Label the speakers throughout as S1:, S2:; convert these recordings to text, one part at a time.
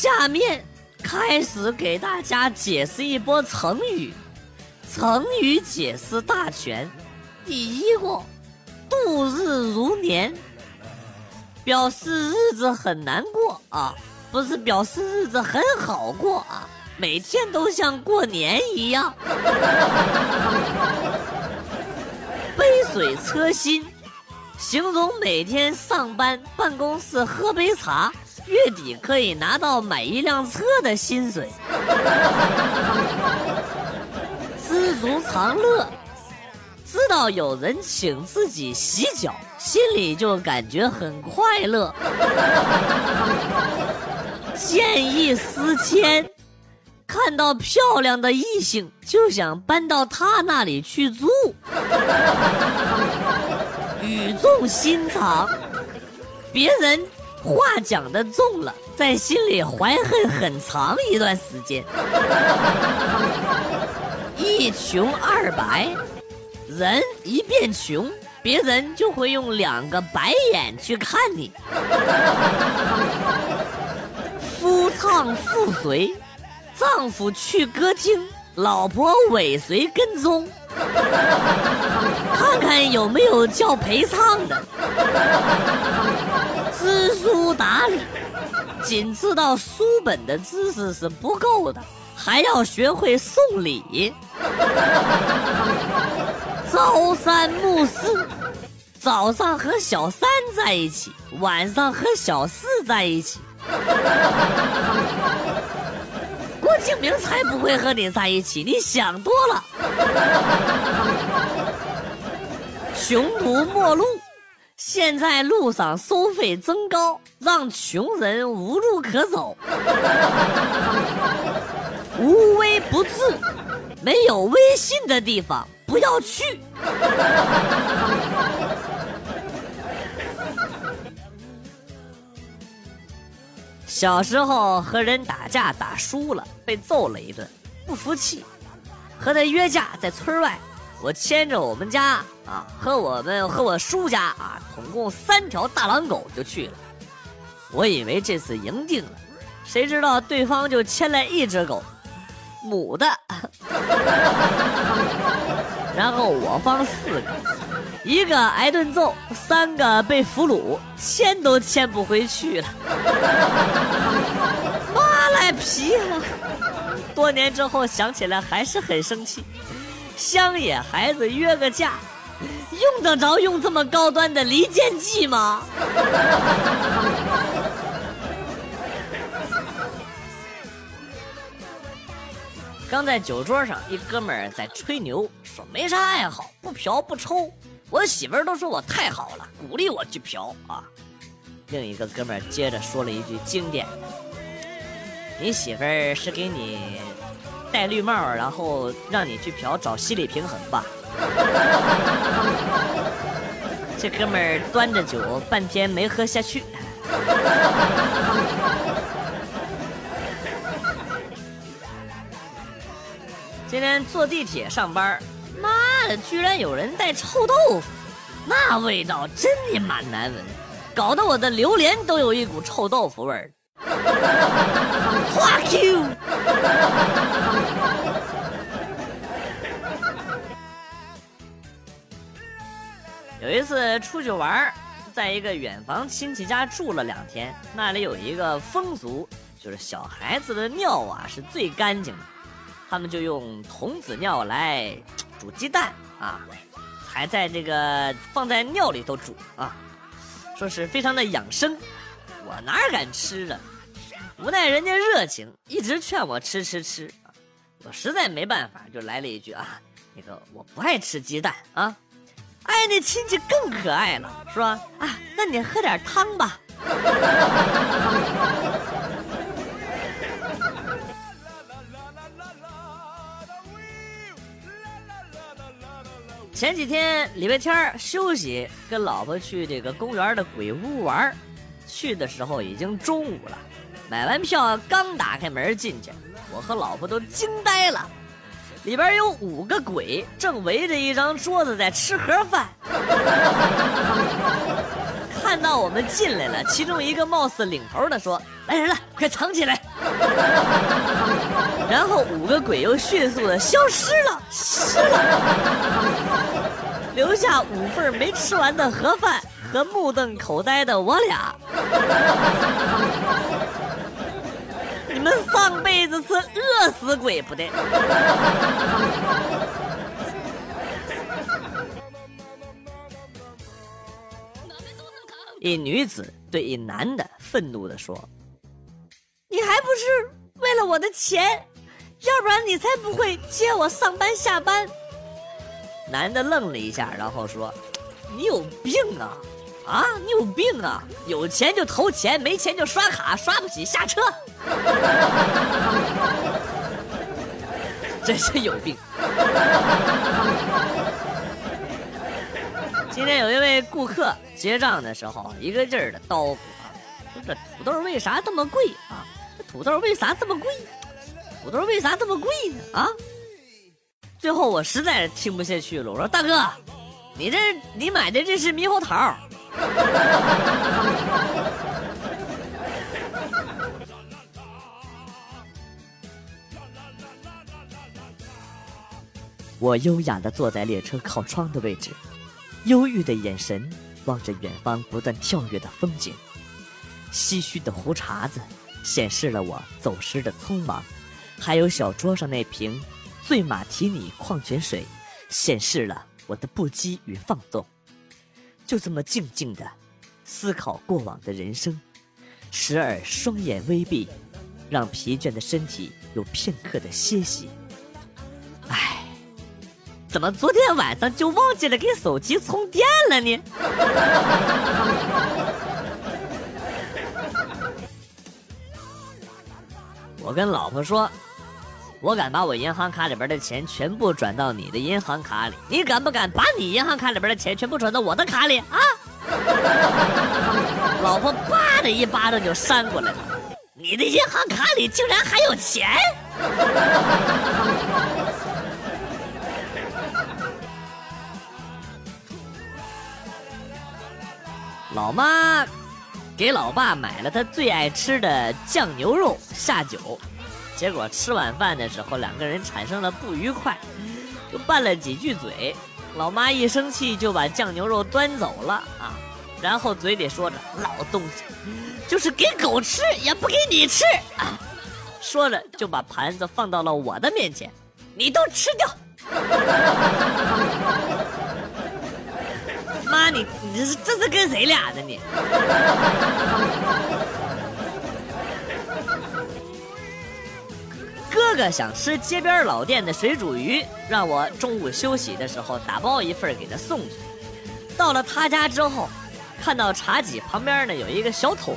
S1: 下面开始给大家解释一波成语，成语解释大全。第一个，度日如年，表示日子很难过啊，不是表示日子很好过啊，每天都像过年一样。杯水车薪，形容每天上班办公室喝杯茶。月底可以拿到买一辆车的薪水，知足常乐，知道有人请自己洗脚，心里就感觉很快乐。见异思迁，看到漂亮的异性就想搬到他那里去住。语重心长，别人。话讲的重了，在心里怀恨很长一段时间。一穷二白，人一变穷，别人就会用两个白眼去看你。夫唱妇随，丈夫去歌厅，老婆尾随跟踪，看看有没有叫陪唱的。知书达理，仅知道书本的知识是不够的，还要学会送礼。朝三暮四，早上和小三在一起，晚上和小四在一起。郭敬明才不会和你在一起，你想多了。穷途末路。现在路上收费增高，让穷人无路可走。无微不至，没有微信的地方不要去。小时候和人打架打输了，被揍了一顿，不服气，和他约架在村外。我牵着我们家啊，和我们和我叔家啊，总共三条大狼狗就去了。我以为这次赢定了，谁知道对方就牵来一只狗，母的。然后我方四个，一个挨顿揍，三个被俘虏，牵都牵不回去了。妈赖皮了！多年之后想起来还是很生气。乡野孩子约个架，用得着用这么高端的离间计吗？刚在酒桌上，一哥们儿在吹牛，说没啥爱好，不嫖不抽。我媳妇儿都说我太好了，鼓励我去嫖啊。另一个哥们儿接着说了一句经典：“你媳妇儿是给你。”戴绿帽，然后让你去嫖，找心理平衡吧。这哥们儿端着酒，半天没喝下去。今天坐地铁上班，妈的，居然有人带臭豆腐，那味道真的蛮难闻，搞得我的榴莲都有一股臭豆腐味儿。一次出去玩，在一个远房亲戚家住了两天。那里有一个风俗，就是小孩子的尿啊是最干净的，他们就用童子尿来煮鸡蛋啊，还在这个放在尿里头煮啊，说是非常的养生。我哪敢吃啊？无奈人家热情，一直劝我吃吃吃！我实在没办法，就来了一句啊，那个我不爱吃鸡蛋啊！哎，那亲戚更可爱了，是吧？啊，那你喝点汤吧。前几天礼拜天休息，跟老婆去这个公园的鬼屋玩，去的时候已经中午了。买完票，刚打开门进去，我和老婆都惊呆了。里边有五个鬼，正围着一张桌子在吃盒饭。看到我们进来了，其中一个貌似领头的说：“来人了，快藏起来！”然后五个鬼又迅速的消失了，失了，留下五份没吃完的盒饭和目瞪口呆的我俩。你们上辈子是饿死鬼不得？一女子对一男的愤怒地说：“你还不是为了我的钱？要不然你才不会接我上班下班。”男的愣了一下，然后说：“你有病啊！啊，你有病啊！有钱就投钱，没钱就刷卡，刷不起下车。真是有病。”今天有一位顾客结账的时候，一个劲儿的叨咕啊，说这土豆为啥这么贵啊？这土豆为啥这么贵？土豆为啥这么贵呢？啊！最后我实在听不下去了，我说大哥，你这你买的这是猕猴桃。我优雅的坐在列车靠窗的位置。忧郁的眼神望着远方不断跳跃的风景，唏嘘的胡茬子显示了我走失的匆忙，还有小桌上那瓶醉马提尼矿泉水，显示了我的不羁与放纵。就这么静静的思考过往的人生，时而双眼微闭，让疲倦的身体有片刻的歇息。唉怎么昨天晚上就忘记了给手机充电了呢？我跟老婆说，我敢把我银行卡里边的钱全部转到你的银行卡里，你敢不敢把你银行卡里边的钱全部转到我的卡里啊？老婆叭的一巴掌就扇过来了，你的银行卡里竟然还有钱！老妈给老爸买了他最爱吃的酱牛肉下酒，结果吃晚饭的时候两个人产生了不愉快，就拌了几句嘴。老妈一生气就把酱牛肉端走了啊，然后嘴里说着老东西，就是给狗吃也不给你吃啊，说着就把盘子放到了我的面前，你都吃掉。妈，你你这是这是跟谁俩呢？你哥哥想吃街边老店的水煮鱼，让我中午休息的时候打包一份给他送去。到了他家之后，看到茶几旁边呢有一个小桶，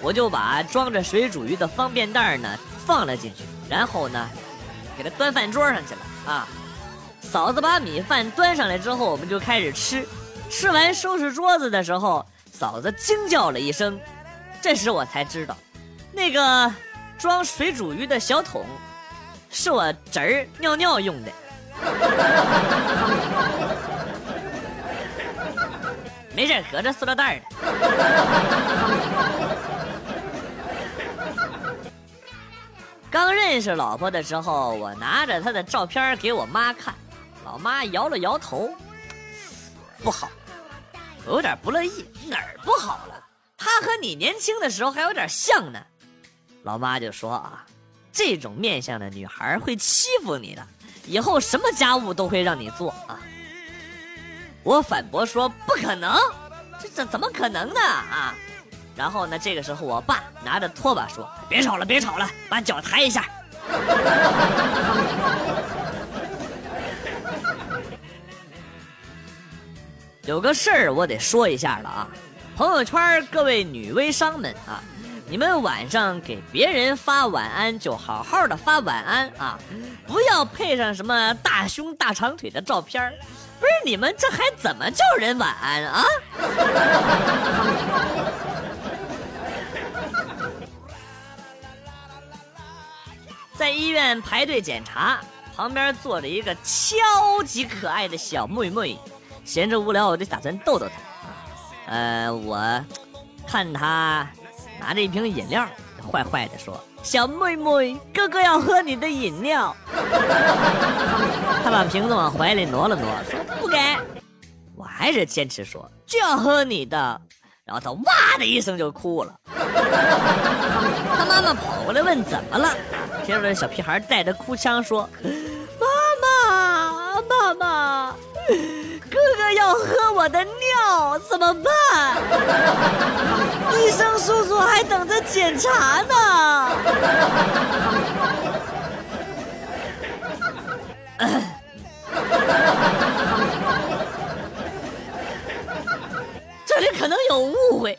S1: 我就把装着水煮鱼的方便袋呢放了进去，然后呢给他端饭桌上去了啊。嫂子把米饭端上来之后，我们就开始吃。吃完收拾桌子的时候，嫂子惊叫了一声，这时我才知道，那个装水煮鱼的小桶，是我侄儿尿尿用的。没事，隔着塑料袋呢。刚认识老婆的时候，我拿着她的照片给我妈看，老妈摇了摇头，不好。我有点不乐意，哪儿不好了？她和你年轻的时候还有点像呢。老妈就说啊，这种面相的女孩会欺负你的，以后什么家务都会让你做啊。我反驳说不可能，这这怎么可能呢啊？然后呢，这个时候我爸拿着拖把说，别吵了，别吵了，把脚抬一下。有个事儿我得说一下了啊，朋友圈各位女微商们啊，你们晚上给别人发晚安就好好的发晚安啊，不要配上什么大胸大长腿的照片不是你们这还怎么叫人晚安啊？在医院排队检查，旁边坐着一个超级可爱的小妹妹。闲着无聊，我就打算逗逗她。
S2: 呃，我看她拿着一瓶饮料，坏坏的说：“小妹妹，哥哥要喝你的饮料。”他把瓶子往怀里挪了挪，说：“不给。”我还是坚持说就要喝你的。然后他哇的一声就哭了。他妈妈跑过来问怎么了，听着小屁孩带着哭腔说：“妈妈，妈妈。”哥哥要喝我的尿，怎么办？等着检查呢。这里可能有误会。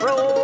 S2: Pro.